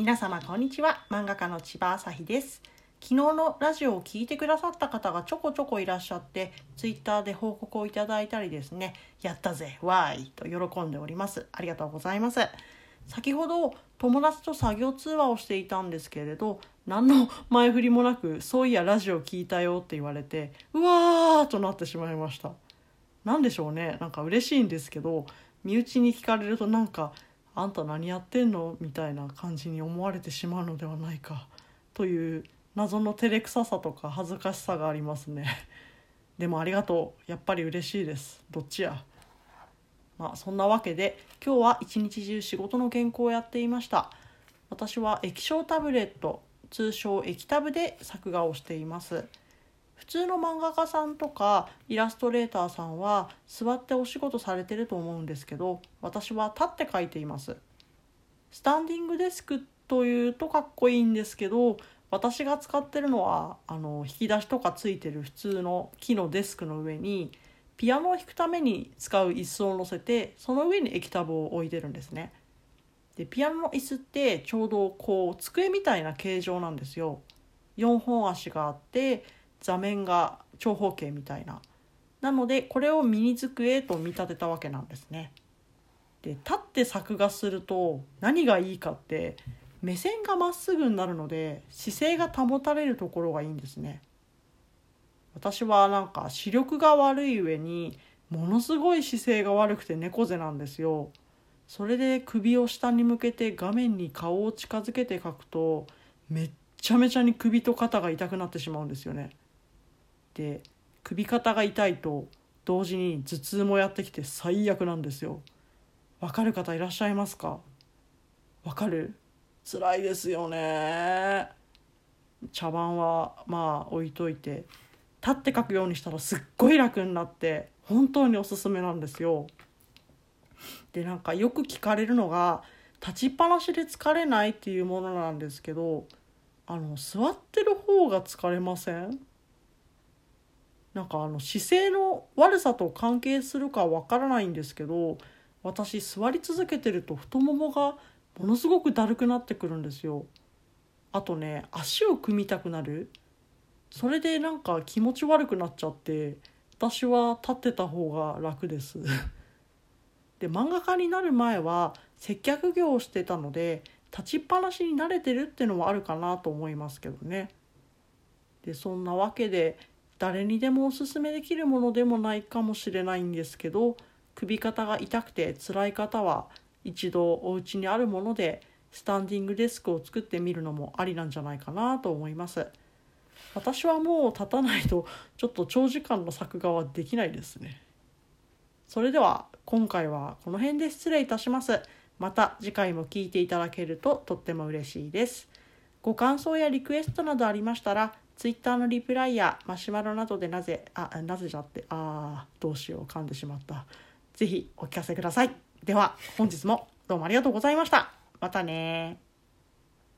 皆様こんにちは。漫画家の千葉朝日です。昨日のラジオを聞いてくださった方がちょこちょこいらっしゃってツイッターで報告をいただいたりですねやったぜわーいと喜んでおります。ありがとうございます。先ほど友達と作業通話をしていたんですけれど何の前振りもなく「そういやラジオ聞いたよ」って言われてうわーとなってしまいました。何でしょうね。なんか嬉しいんですけど身内に聞かれるとなんか「あんた何やってんの?」みたいな感じに思われてしまうのではないか。という謎の照れくささとか恥ずかしさがありますね。でもありがとう。やっぱり嬉しいです。どっちや？まあそんなわけで今日は一日中仕事の原稿をやっていました。私は液晶タブレット通称液タブで作画をしています。普通の漫画家さんとかイラストレーターさんは座ってお仕事されてると思うんですけど私は立って描いています。スタンディングデスクというとかっこいいんですけど私が使ってるのはあの引き出しとかついてる普通の木のデスクの上にピアノを弾くために使う椅子を乗せてその上に液タブを置いてるんですね。でピアノの椅子ってちょうどこう机みたいな形状なんですよ。4本足があって座面が長方形みたいな。なのでこれをミニ机と見立てたわけなんですね。で立って作画すると何がいいかって目線がまっすぐになるので姿勢が保たれるところがいいんですね。私はなんか視力が悪い上にものすごい姿勢が悪くて猫背なんですよ。それで首を下に向けて画面に顔を近づけて描くとめっちゃめちゃに首と肩が痛くなってしまうんですよね。で首肩が痛いと同時に頭痛もやってきて最悪なんですよ。わかる方いらっしゃいますか？わかる？辛いですよね。茶番はまあ置いといて立って書くようにしたらすっごい楽になって本当におすすめなんですよ。でなんかよく聞かれるのが立ちっぱなしで疲れないっていうものなんですけどあの座ってる方が疲れません？なんかあの姿勢の悪さと関係するかわからないんですけど私座り続けてると太ももがものすごくだるくなってくるんですよ。あとね足を組みたくなる。それでなんか気持ち悪くなっちゃって私は立ってた方が楽です。で漫画家になる前は接客業をしてたので立ちっぱなしに慣れてるっていうのもあるかなと思いますけどね。でそんなわけで誰にでもおすすめできるものでもないかもしれないんですけど首肩が痛くて辛い方は一度お家にあるものでスタンディングデスクを作ってみるのもありなんじゃないかなと思います。私はもう立たないとちょっと長時間の作画はできないですね。それでは今回はこの辺で失礼いたします。また次回も聞いていただけるととっても嬉しいです。ご感想やリクエストなどありましたらツイッターのリプライやマシュマロなどでなぜあなぜじゃってあどうしよう噛んでしまった。是非お聞かせください。では本日もどうもありがとうございました。またね